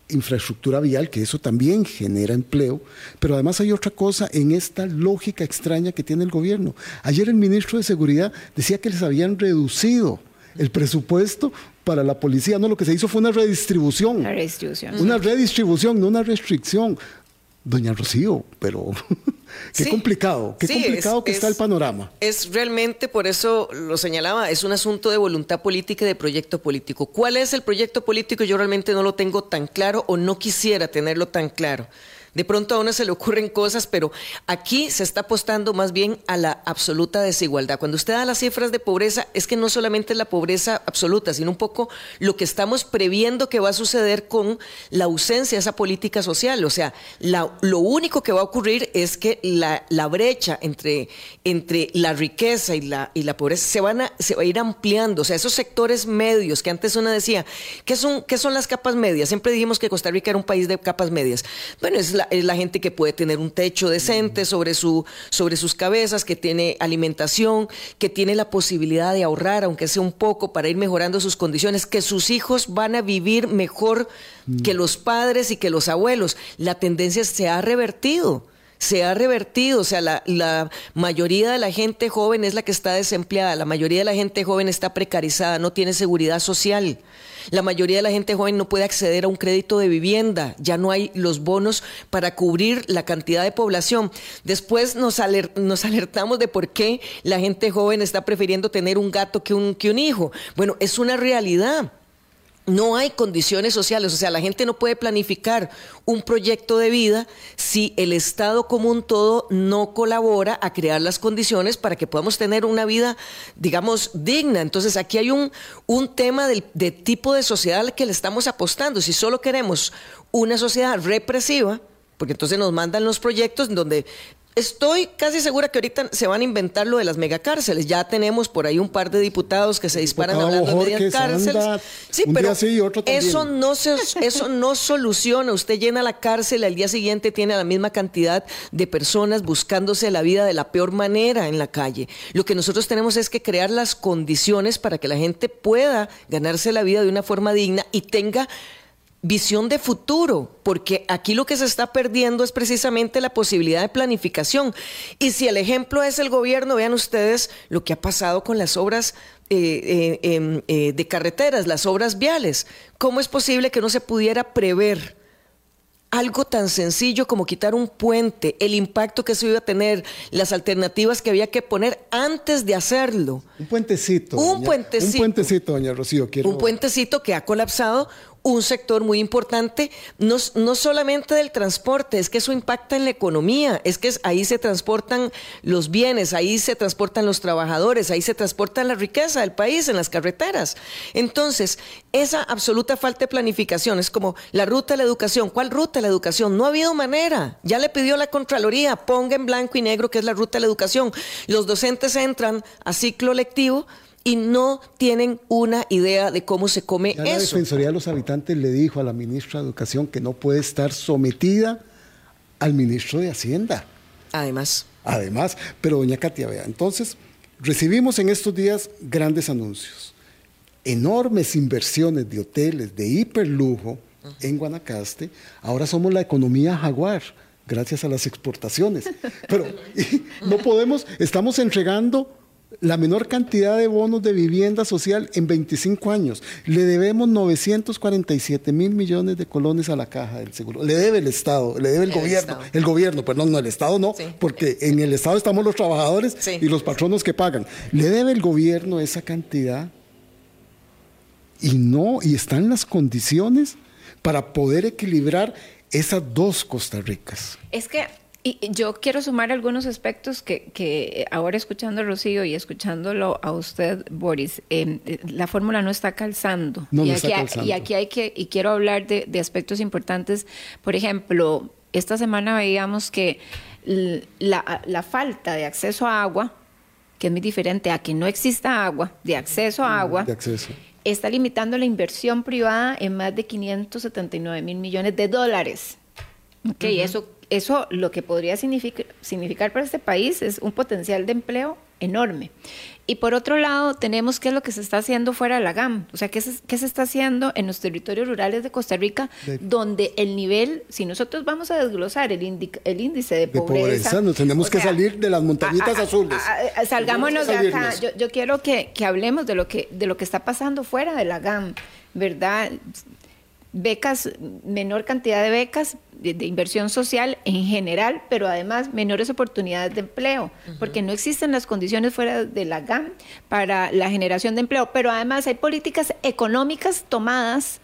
infraestructura vial, que eso también genera empleo, pero además hay otra cosa en esta lógica extraña que tiene el gobierno. Ayer el ministro de Seguridad decía que les habían reducido el presupuesto para la policía, no, lo que se hizo fue una redistribución. La redistribución. Una redistribución, no una restricción. Doña Rocío, pero qué Sí. complicado, qué Sí, complicado es- que está es- el panorama. Es realmente, por eso lo señalaba, es un asunto de voluntad política y de proyecto político. ¿Cuál es el proyecto político? Yo realmente no lo tengo tan claro o no quisiera tenerlo tan claro. De pronto a uno se le ocurren cosas, pero aquí se está apostando más bien a la absoluta desigualdad. Cuando usted da las cifras de pobreza, es que no solamente es la pobreza absoluta, sino un poco lo que estamos previendo que va a suceder con la ausencia de esa política social. O sea, lo único que va a ocurrir es que la, la brecha entre, entre la riqueza y la, y la pobreza se, van a, se va a ir ampliando. O sea, esos sectores medios que antes uno decía, ¿qué son, ¿qué son las capas medias? Siempre dijimos que Costa Rica era un país de capas medias. Bueno, es la, es la gente que puede tener un techo decente sobre, su, sobre sus cabezas, que tiene alimentación, que tiene la posibilidad de ahorrar, aunque sea un poco, para ir mejorando sus condiciones, que sus hijos van a vivir mejor que los padres y que los abuelos. La tendencia se ha revertido se ha revertido, o sea, la, la, mayoría de la gente joven es la que está desempleada, la mayoría de la gente joven está precarizada, no tiene seguridad social, la mayoría de la gente joven no puede acceder a un crédito de vivienda, ya no hay los bonos para cubrir la cantidad de población. Después nos, aler, nos alertamos de por qué la gente joven está prefiriendo tener un gato que un, que un hijo. Bueno, es una realidad. No hay condiciones sociales, o sea, la gente no puede planificar un proyecto de vida si el Estado como un todo no colabora a crear las condiciones para que podamos tener una vida, digamos, digna. Entonces, aquí hay un, un tema del, de tipo de sociedad al que le estamos apostando. Si solo queremos una sociedad represiva, porque entonces nos mandan los proyectos donde Estoy casi segura que ahorita se van a inventar lo de las megacárceles. Ya tenemos por ahí un par de diputados que se disparan Diputado hablando de Jorge cárceles. Sanda, Sí, pero sí eso no se, eso no soluciona. Usted llena la cárcel, al día siguiente tiene la misma cantidad de personas buscándose la vida de la peor manera en la calle. Lo que nosotros tenemos es que crear las condiciones para que la gente pueda ganarse la vida de una forma digna y tenga visión de futuro, porque aquí lo que se está perdiendo es precisamente la posibilidad de planificación. Y si el ejemplo es el gobierno, vean ustedes lo que ha pasado con las obras eh, eh, eh, de carreteras, las obras viales. ¿Cómo es posible que no se pudiera prever? algo tan sencillo como quitar un puente, el impacto que se iba a tener, las alternativas que había que poner antes de hacerlo. Un puentecito. Un doña- puentecito. Un puentecito, doña Rocío. Quiero... Un puentecito que ha colapsado un sector muy importante, no, no, solamente del transporte, es que eso impacta en la economía, es que ahí se transportan los bienes, ahí se transportan los trabajadores, ahí se transporta la riqueza del país en las carreteras. Entonces, esa absoluta falta de planificación es como la ruta de la educación. ¿Cuál ruta de la educación? No ha habido manera. Ya le pidió la Contraloría, ponga en blanco y negro qué es la ruta de la educación. Los docentes entran a ciclo lectivo y no tienen una idea de cómo se come eso. La Defensoría de los Habitantes le dijo a la ministra de Educación que no puede estar sometida al ministro de Hacienda. Además. Además, pero doña Katia, vea, entonces recibimos en estos días grandes anuncios, enormes inversiones de hoteles de hiperlujo en Guanacaste, ahora somos la economía jaguar gracias a las exportaciones. Pero no podemos, estamos entregando la menor cantidad de bonos de vivienda social en 25 años. Le debemos 947 mil millones de colones a la caja del seguro. Le debe el Estado, le debe el, gobierno. El gobierno, perdón, no, el Estado no, porque en el Estado estamos los trabajadores y los patronos que pagan. Le debe el gobierno esa cantidad y no, y están las condiciones para poder equilibrar esas dos Costa Ricas. Es que y yo quiero sumar algunos aspectos que, ahora escuchando a Rocío y escuchándolo a usted, Boris, em, eh, la fórmula no está calzando. No, y, aquí, está calzando. y aquí hay que, y quiero hablar de, aspectos importantes. Por ejemplo, esta semana veíamos que la, la, falta de acceso a agua, que es muy diferente a que no exista agua, de acceso a mm, agua, de acceso. está limitando la inversión privada en más de 579 mil millones de dólares. Okay, eso eso lo que podría significar, para este país es un potencial de empleo enorme. Y por otro lado, tenemos qué es lo que se está haciendo fuera de la GAM, o sea, qué se, qué se está haciendo en los territorios rurales de Costa Rica, donde el nivel, si nosotros vamos a desglosar el, el índice de pobreza... nos tenemos que salir de las montañitas azules. salgámonos de acá. Yo, yo, quiero que, que hablemos de lo que, de lo que está pasando fuera de la GAM, ¿verdad? Becas, menor cantidad de becas de, inversión social en general, pero además menores oportunidades de empleo, porque no existen las condiciones fuera de la GAM para la generación de empleo, pero además hay políticas económicas tomadas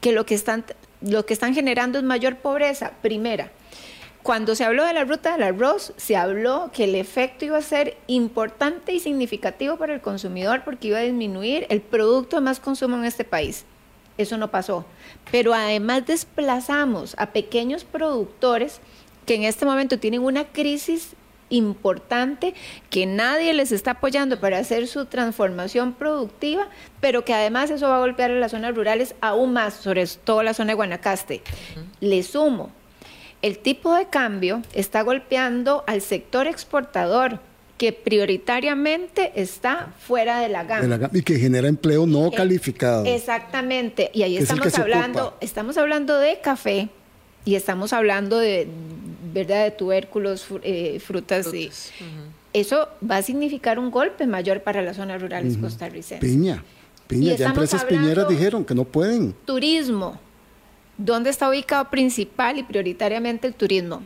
que lo que están, lo que están generando es mayor pobreza. Primera, cuando se habló de la ruta del arroz, se habló que el efecto iba a ser importante y significativo para el consumidor porque iba a disminuir el producto de más consumo en este país. Eso no pasó. Pero además desplazamos a pequeños productores que en este momento tienen una crisis importante que nadie les está apoyando para hacer su transformación productiva, pero que además eso va a golpear a las zonas rurales aún más, sobre todo la zona de Guanacaste. Le sumo, el tipo de cambio está golpeando al sector exportador que prioritariamente está fuera de la gama. y que genera empleo no calificado. Exactamente. Y ahí estamos hablando, estamos hablando de café y estamos hablando de, ¿verdad? de tubérculos, eh, frutas. Y, Eso va a significar un golpe mayor para las zonas rurales costarricenses. Piña, piña. Ya empresas piñeras dijeron que no pueden. Turismo. ¿Dónde está ubicado principal y prioritariamente el turismo?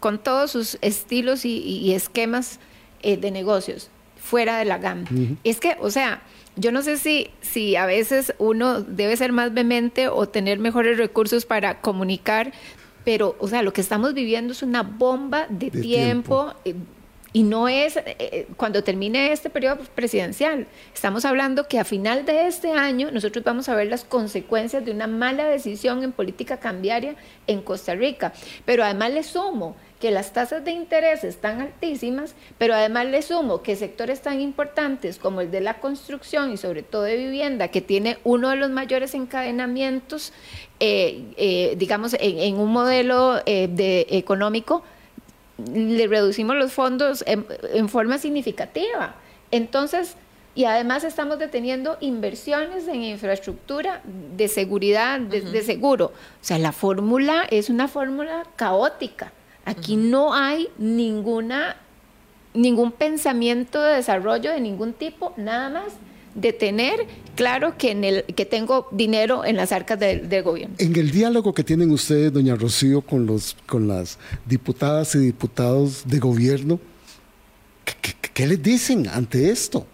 Con todos sus estilos y esquemas eh, de negocios fuera de la GAM. Es que, o sea, yo no sé si, si a veces uno debe ser más vehemente o tener mejores recursos para comunicar, pero, o sea, lo que estamos viviendo es una bomba de, tiempo. Eh, y no es eh, cuando termine este periodo presidencial. Estamos hablando que a final de este año nosotros vamos a ver las consecuencias de una mala decisión en política cambiaria en Costa Rica. Pero además le sumo que las tasas de interés están altísimas, pero además le sumo que sectores tan importantes como el de la construcción y sobre todo de vivienda, que tiene uno de los mayores encadenamientos, eh, eh, digamos, en, un modelo eh, de económico, le reducimos los fondos en, forma significativa. Entonces, y además estamos deteniendo inversiones en infraestructura de seguridad, de seguro. O sea, la fórmula es una fórmula caótica. Aquí no hay ninguna, ningún pensamiento de desarrollo de ningún tipo, nada más de tener claro que, en el, que tengo dinero en las arcas del, gobierno. En el diálogo que tienen ustedes, doña Rocío, con, los, con las diputadas y diputados de gobierno, ¿qué, qué les dicen ante esto?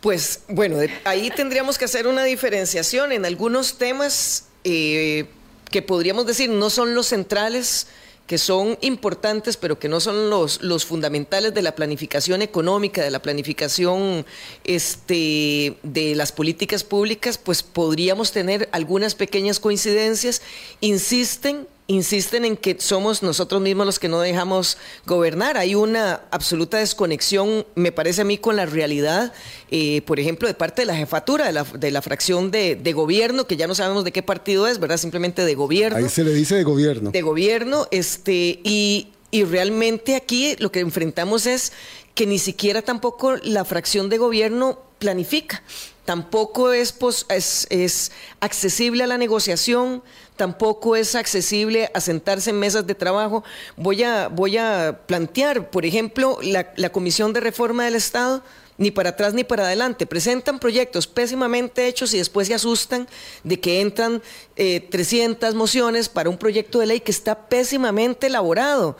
Pues bueno, ahí tendríamos que hacer una diferenciación en algunos temas eh, que podríamos decir no son los centrales que son importantes, pero que no son los, los fundamentales de la planificación económica, de la planificación este, de las políticas públicas, pues podríamos tener algunas pequeñas coincidencias. Insisten insisten en que somos nosotros mismos los que no dejamos gobernar. Hay una absoluta desconexión, me parece a mí, con la realidad, eh, por ejemplo, de parte de la jefatura de la, de la fracción de, de, gobierno, que ya no sabemos de qué partido es, ¿verdad? Simplemente de gobierno. Ahí se le dice de gobierno. De gobierno, este, y, y realmente aquí lo que enfrentamos es que ni siquiera tampoco la fracción de gobierno planifica tampoco es, es, es, accesible a la negociación, tampoco es accesible a sentarse en mesas de trabajo. Voy a, voy a plantear, por ejemplo, la, Comisión de Reforma del Estado ni para atrás ni para adelante. Presentan proyectos pésimamente hechos y después se asustan de que entran eh, 300 mociones para un proyecto de ley que está pésimamente elaborado.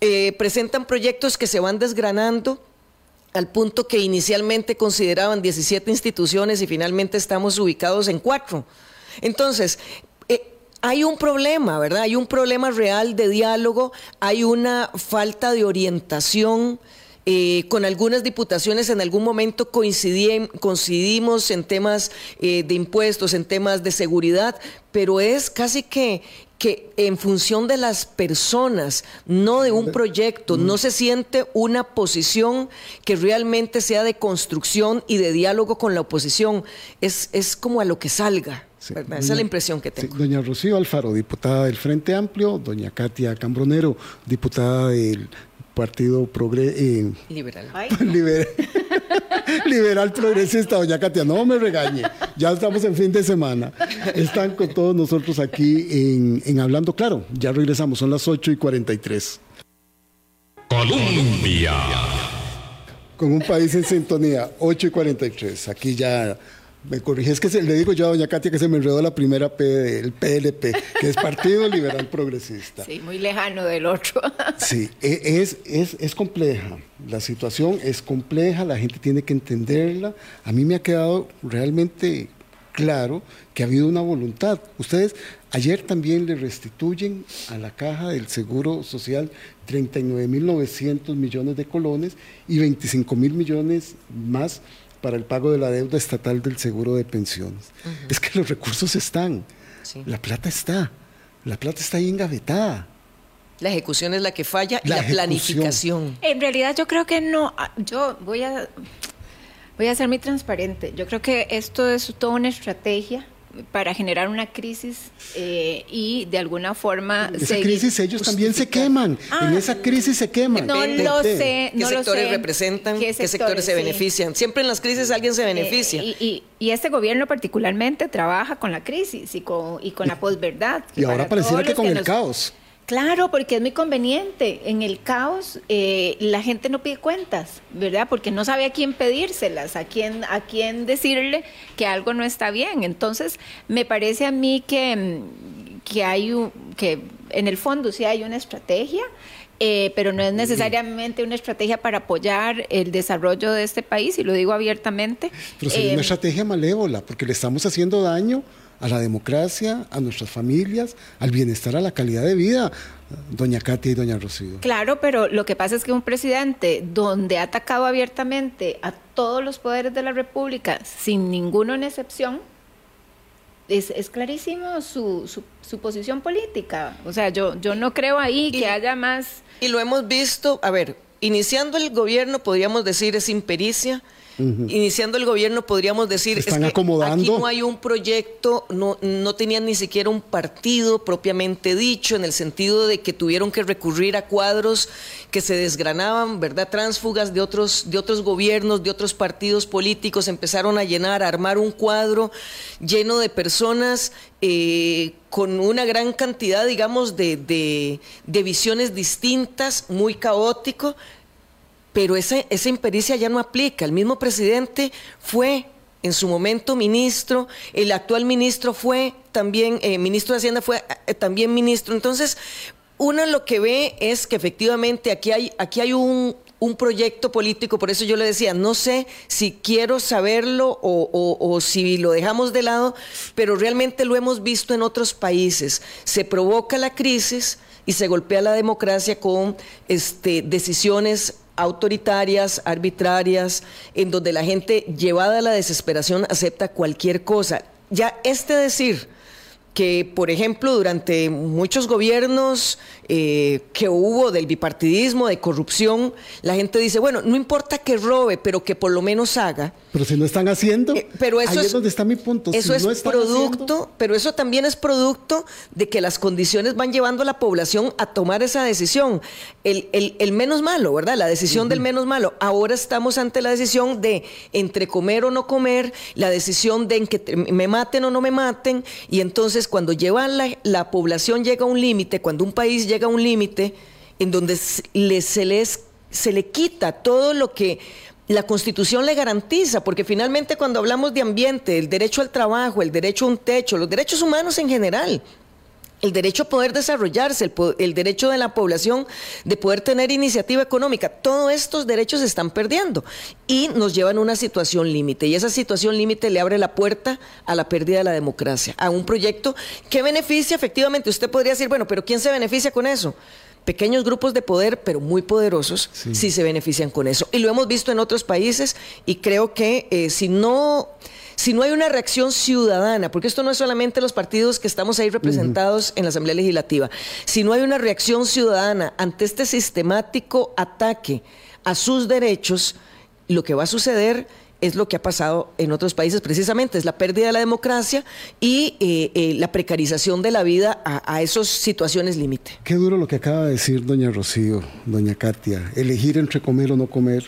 Eh, presentan proyectos que se van desgranando al punto que inicialmente consideraban 17 instituciones y finalmente estamos ubicados en cuatro. Entonces, hay un problema, ¿verdad? Hay un problema real de diálogo, hay una falta de orientación. Eh, con algunas diputaciones en algún momento coincidimos en temas eh, de impuestos, en temas de seguridad, pero es casi que que en función de las personas, no de un proyecto, no se siente una posición que realmente sea de construcción y de diálogo con la oposición. Es, es como a lo que salga. Esa es la impresión que tengo. doña Rocío Alfaro, diputada del Frente Amplio, doña Katia Cambronero, diputada del Partido Progre eh, Liberal. Liberal. Liberal progresista, doña Katia, no me regañe, ya estamos en fin de semana. Están con todos nosotros aquí en, en Hablando Claro, ya regresamos, son las 8 y 43. Colombia. Con un país en sintonía, 8 y 43. Aquí ya me corrige, es que se, le digo yo a doña Katia que se me enredó la primera P del PLP, que es Partido Liberal Progresista. Sí, muy lejano del otro. sí, e, es, es, es compleja, la situación es compleja, la gente tiene que entenderla. A mí me ha quedado realmente claro que ha habido una voluntad. Ustedes ayer también le restituyen a la caja del Seguro Social 39.900 millones de colones y 25 mil millones más para el pago de la deuda estatal del seguro de pensiones. Uh -huh. Es que los recursos están, sí. la plata está, la plata está ahí engavetada. La ejecución es la que falla y la, la planificación. En realidad yo creo que no, yo voy a, voy a ser muy transparente, yo creo que esto es toda una estrategia para generar una crisis eh, y de alguna forma... En esa crisis ellos también se queman, ah, en esa crisis se queman. No lo sé, ¿Qué no sectores lo sé. representan? ¿Qué sectores, ¿Qué sectores se sí. benefician? Siempre en las crisis alguien se beneficia. Eh, y, y, y, este gobierno particularmente trabaja con la crisis y con, y con la posverdad. Y ahora pareciera que con el nos... caos. Claro, porque es muy conveniente. En el caos eh, la gente no pide cuentas, ¿verdad? Porque no sabe a quién pedírselas, a quién, a quién decirle que algo no está bien. Entonces, me parece a mí que, que hay un, que en el fondo sí hay una estrategia. Eh, pero no es necesariamente una estrategia para apoyar el desarrollo de este país, y lo digo abiertamente. Pero sería eh, una estrategia malévola, porque le estamos haciendo daño a la democracia, a nuestras familias, al bienestar, a la calidad de vida, doña Katia y doña Rocío. Claro, pero lo que pasa es que un presidente donde ha atacado abiertamente a todos los poderes de la República, sin ninguno en excepción, es, es clarísimo su, su, su, posición política. O sea, yo, yo no creo ahí y, que haya más... Y lo hemos visto, a ver, iniciando el gobierno, podríamos decir, es impericia, Uh -huh. Iniciando el gobierno podríamos decir están es que acomodando. aquí no hay un proyecto, no, no tenían ni siquiera un partido propiamente dicho, en el sentido de que tuvieron que recurrir a cuadros que se desgranaban, ¿verdad? Transfugas de otros, de otros gobiernos, de otros partidos políticos, empezaron a llenar, a armar un cuadro lleno de personas eh, con una gran cantidad, digamos, de, de, de visiones distintas, muy caótico, pero esa, impericia ya no aplica. El mismo presidente fue en su momento ministro, el actual ministro fue también, eh, ministro de Hacienda fue eh, también ministro. Entonces, uno lo que ve es que efectivamente aquí hay, aquí hay un un proyecto político, por eso yo le decía, no sé si quiero saberlo o, si lo dejamos de lado, pero realmente lo hemos visto en otros países. Se provoca la crisis y se golpea la democracia con este, decisiones autoritarias, arbitrarias, en donde la gente llevada a la desesperación acepta cualquier cosa. Ya este decir que, por ejemplo, durante muchos gobiernos eh, que hubo del bipartidismo, de corrupción, la gente dice, bueno, no importa que robe, pero que por lo menos haga. Pero si no están haciendo, eh, pero eso ahí es, donde está mi punto. Eso es producto, pero eso también es producto de que las condiciones van llevando a la población a tomar esa decisión. El, el, menos malo, ¿verdad? La decisión del menos malo. Ahora estamos ante la decisión de entre comer o no comer, la decisión de en que me maten o no me maten, y entonces cuando lleva la, la población llega a un límite, cuando un país llega llega un límite en donde se, les, se le quita todo lo que la Constitución le garantiza, porque finalmente cuando hablamos de ambiente, el derecho al trabajo, el derecho a un techo, los derechos humanos en general, el derecho a poder desarrollarse, el, derecho de la población de poder tener iniciativa económica, todos estos derechos se están perdiendo y nos llevan a una situación límite. Y esa situación límite le abre la puerta a la pérdida de la democracia, a un proyecto que beneficia efectivamente. Usted podría decir, bueno, pero ¿quién se beneficia con eso? pequeños grupos de poder, pero muy poderosos, sí. se benefician con eso. Y lo hemos visto en otros países y creo que eh, si no si no hay una reacción ciudadana, porque esto no es solamente los partidos que estamos ahí representados en la Asamblea Legislativa, si no hay una reacción ciudadana ante este sistemático ataque a sus derechos, lo que va a suceder es lo que ha pasado en otros países precisamente, es la pérdida de la democracia y eh, eh, la precarización de la vida a, a esas situaciones límite. Qué duro lo que acaba de decir doña Rocío, doña Katia, elegir entre comer o no comer,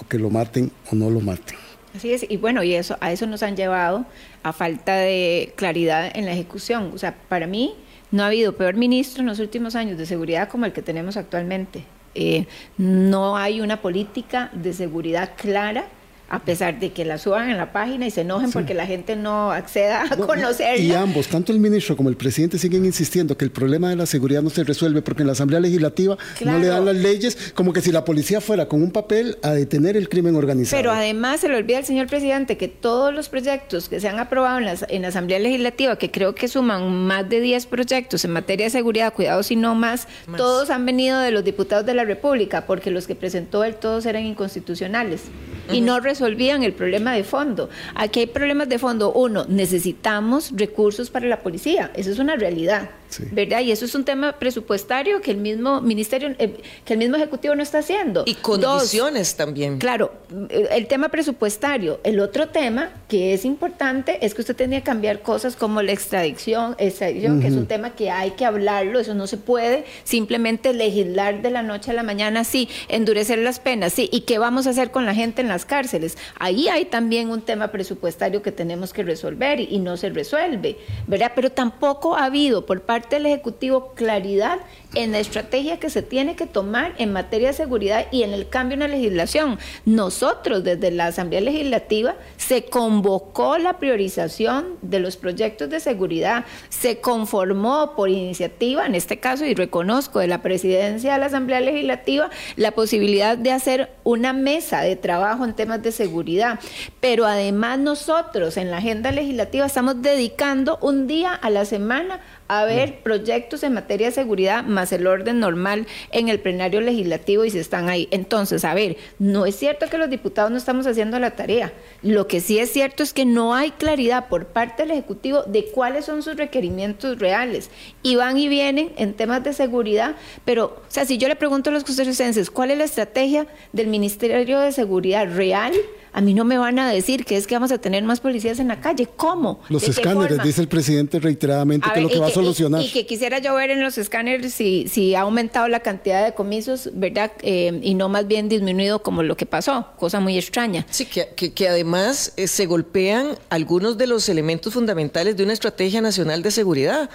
o que lo maten o no lo maten. Así es, y bueno, y eso, a eso nos han llevado a falta de claridad en la ejecución. O sea, para mí no ha habido peor ministro en los últimos años de seguridad como el que tenemos actualmente. Eh, no hay una política de seguridad clara a pesar de que la suban en la página y se enojen porque la gente no acceda a conocerla. Y ambos, tanto el ministro como el presidente, siguen insistiendo que el problema de la seguridad no se resuelve porque en la Asamblea Legislativa no le dan las leyes, como que si la policía fuera con un papel a detener el crimen organizado. Pero además se le olvida al señor presidente que todos los proyectos que se han aprobado en, en la Asamblea Legislativa, que creo que suman más de 10 proyectos en materia de seguridad, cuidado si no más, todos han venido de los diputados de la República, porque los que presentó él todos eran inconstitucionales y no resolvían el problema de fondo. Aquí hay problemas de fondo. Uno, necesitamos recursos para la policía. Eso es una realidad. ¿Verdad? Y eso es un tema presupuestario que el mismo ministerio, eh, que el mismo ejecutivo no está haciendo. Y condiciones también. Claro, eh, el tema presupuestario. El otro tema que es importante es que usted tenía que cambiar cosas como la extradición, extradición que es un tema que hay que hablarlo, eso no se puede simplemente legislar de la noche a la mañana, sí, endurecer las penas, sí, y qué vamos a hacer con la gente en las cárceles. Ahí hay también un tema presupuestario que tenemos que resolver y, y no se resuelve, ¿verdad? Pero tampoco ha habido por parte del Ejecutivo claridad en la estrategia que se tiene que tomar en materia de seguridad y en el cambio en la legislación. Nosotros desde la Asamblea Legislativa se convocó la priorización de los proyectos de seguridad, se conformó por iniciativa, en este caso, y reconozco de la presidencia de la Asamblea Legislativa, la posibilidad de hacer una mesa de trabajo en temas de seguridad. Pero además nosotros en la agenda legislativa estamos dedicando un día a la semana a ver proyectos en materia de seguridad más el orden normal en el plenario legislativo y si están ahí. Entonces, a ver, no es cierto que los diputados no estamos haciendo la tarea. Lo que sí es cierto es que no hay claridad por parte del Ejecutivo de cuáles son sus requerimientos reales. Y van y vienen en temas de seguridad, pero, o sea, si yo le pregunto a los costarricenses cuál es la estrategia del Ministerio de Seguridad real, a mí no me van a decir que es que vamos a tener más policías en la calle. ¿Cómo? Los escáneres, dice el presidente reiteradamente, que es lo que va a solucionar. Y, que quisiera yo ver en los escáneres si, si ha aumentado la cantidad de comisos, ¿verdad? Eh, y no más bien disminuido como lo que pasó, cosa muy extraña. Sí, que, que, además eh, se golpean algunos de los elementos fundamentales de una estrategia nacional de seguridad.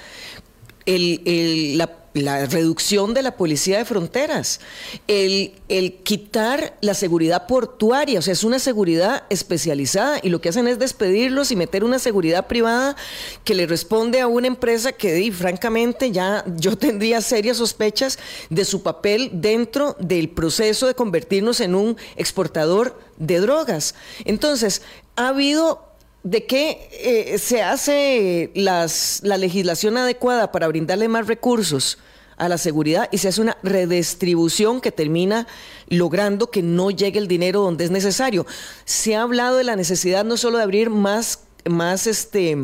El, el, la la reducción de la policía de fronteras, el, el, quitar la seguridad portuaria, o sea, es una seguridad especializada y lo que hacen es despedirlos y meter una seguridad privada que le responde a una empresa que, francamente, ya yo tendría serias sospechas de su papel dentro del proceso de convertirnos en un exportador de drogas. Entonces, ha habido de que eh, se hace las, la legislación adecuada para brindarle más recursos a la seguridad y se hace una redistribución que termina logrando que no llegue el dinero donde es necesario. Se ha hablado de la necesidad no solo de abrir más, más este,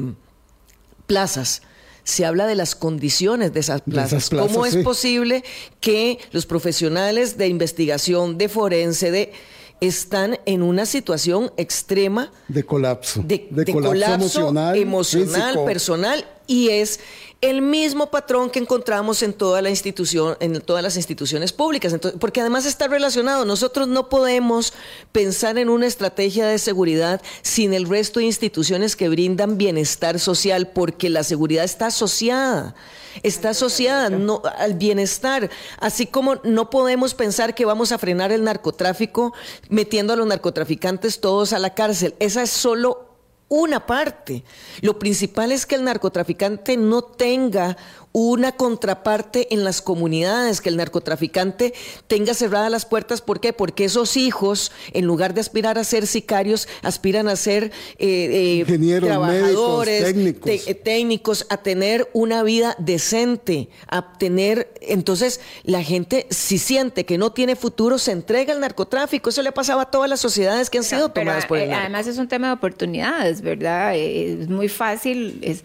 plazas, se habla de las condiciones de esas plazas. ¿Cómo es posible que los profesionales de investigación, de forense, de están en una situación extrema de colapso, de, colapso, emocional, personal y es el mismo patrón que encontramos en toda la institución, en todas las instituciones públicas, porque además está relacionado. Nosotros no podemos pensar en una estrategia de seguridad sin el resto de instituciones que brindan bienestar social, porque la seguridad está asociada está asociada no, al bienestar, así como no podemos pensar que vamos a frenar el narcotráfico metiendo a los narcotraficantes todos a la cárcel. Esa es solo una parte. Lo principal es que el narcotraficante no tenga una contraparte en las comunidades, que el narcotraficante tenga cerradas las puertas. ¿Por qué? Porque esos hijos, en lugar de aspirar a ser sicarios, aspiran a ser eh, eh trabajadores, técnicos. Eh, técnicos, a tener una vida decente, a tener... Entonces, la gente, si siente que no tiene futuro, se entrega al narcotráfico. Eso le ha pasado a todas las sociedades que han sido tomadas por el eh, Además, es un tema de oportunidades, ¿verdad? Es muy fácil... Es,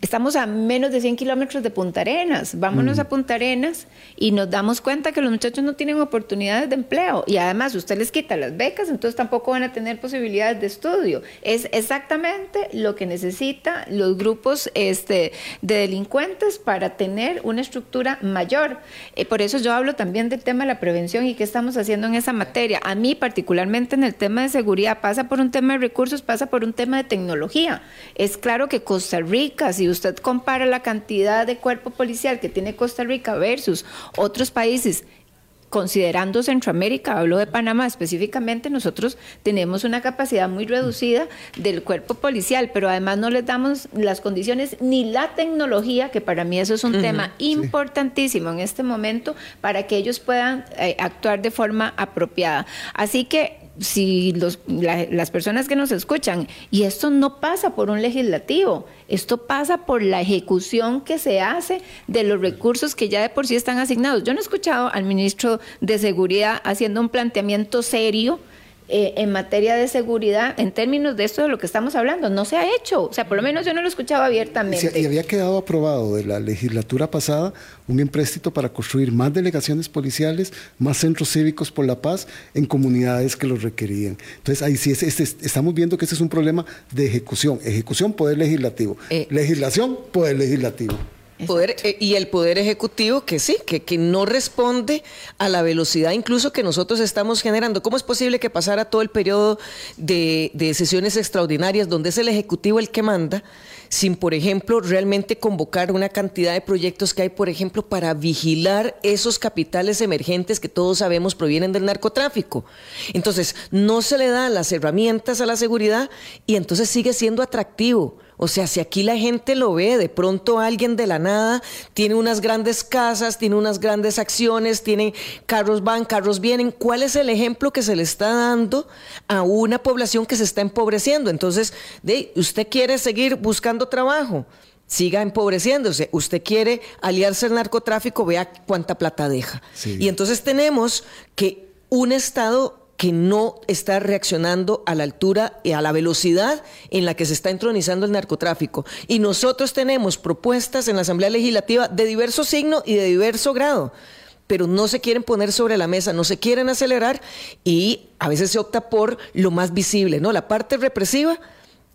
estamos a menos de 100 kilómetros de Punta Arenas, vámonos a Punta Arenas y nos damos cuenta que los muchachos no tienen oportunidades de empleo y además usted les quita las becas, entonces tampoco van a tener posibilidades de estudio. Es exactamente lo que necesitan los grupos este, de delincuentes para tener una estructura mayor. Eh, por eso yo hablo también del tema de la prevención y qué estamos haciendo en esa materia. A mí particularmente en el tema de seguridad pasa por un tema de recursos, pasa por un tema de tecnología. Es claro que Costa Rica Rica, si usted compara la cantidad de cuerpo policial que tiene Costa Rica versus otros países, considerando Centroamérica, hablo de Panamá específicamente, nosotros tenemos una capacidad muy reducida del cuerpo policial, pero además no les damos las condiciones ni la tecnología, que para mí eso es un tema importantísimo en este momento, para que ellos puedan eh, actuar de forma apropiada. Así que si los, las personas que nos escuchan, y esto no pasa por un legislativo, esto pasa por la ejecución que se hace de los recursos que ya de por sí están asignados. Yo no he escuchado al ministro de Seguridad haciendo un planteamiento serio eh, en materia de seguridad en términos de esto de lo que estamos hablando. No se ha hecho. O sea, por lo menos yo no lo he escuchado abiertamente. Y, había quedado aprobado de la legislatura pasada un empréstito para construir más delegaciones policiales, más centros cívicos por la paz en comunidades que los requerían. Entonces, ahí sí es, estamos viendo que este es un problema de ejecución. Ejecución, poder legislativo. Eh. Legislación, poder legislativo. Poder, eh, y el poder ejecutivo que sí, que, que no responde a la velocidad incluso que nosotros estamos generando. ¿Cómo es posible que pasara todo el periodo de, de sesiones extraordinarias donde es el ejecutivo el que manda? sin, por ejemplo, realmente convocar una cantidad de proyectos que hay, por ejemplo, para vigilar esos capitales emergentes que todos sabemos provienen del narcotráfico. Entonces, no se le dan las herramientas a la seguridad y entonces sigue siendo atractivo. O sea, si aquí la gente lo ve, de pronto alguien de la nada tiene unas grandes casas, tiene unas grandes acciones, tiene carros van, carros vienen, ¿cuál es el ejemplo que se le está dando a una población que se está empobreciendo? Entonces, de, usted quiere seguir buscando trabajo, siga empobreciéndose. Usted quiere aliarse al narcotráfico, vea cuánta plata deja. Y entonces tenemos que un Estado que no está reaccionando a la altura y a la velocidad en la que se está entronizando el narcotráfico. Y nosotros tenemos propuestas en la Asamblea Legislativa de diverso signo y de diverso grado pero no se quieren poner sobre la mesa, no se quieren acelerar y a veces se opta por lo más visible, ¿no? La parte represiva,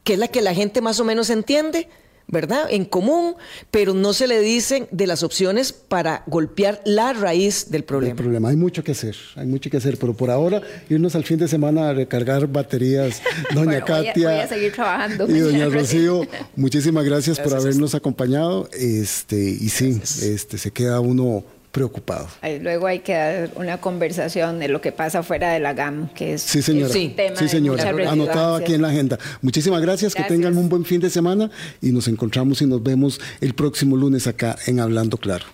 que es la que la gente más o menos entiende, ¿verdad? En común, pero no se le dicen de las opciones para golpear la raíz del El problema. problema, hay mucho que hacer, hay mucho que hacer, pero por ahora irnos al fin de semana a recargar baterías, doña Bueno, voy a- Katia voy a seguir trabajando, y doña Rocío, muchísimas gracias, por habernos acompañado, este y sí, este se queda uno preocupado. Luego hay que dar una conversación de lo que pasa fuera de la GAM, que es, Sí, señora. tema Sí, de señora. Anotado aquí en la agenda. Muchísimas gracias, que tengan un buen fin de semana y nos encontramos y nos vemos el próximo lunes acá en Hablando Claro.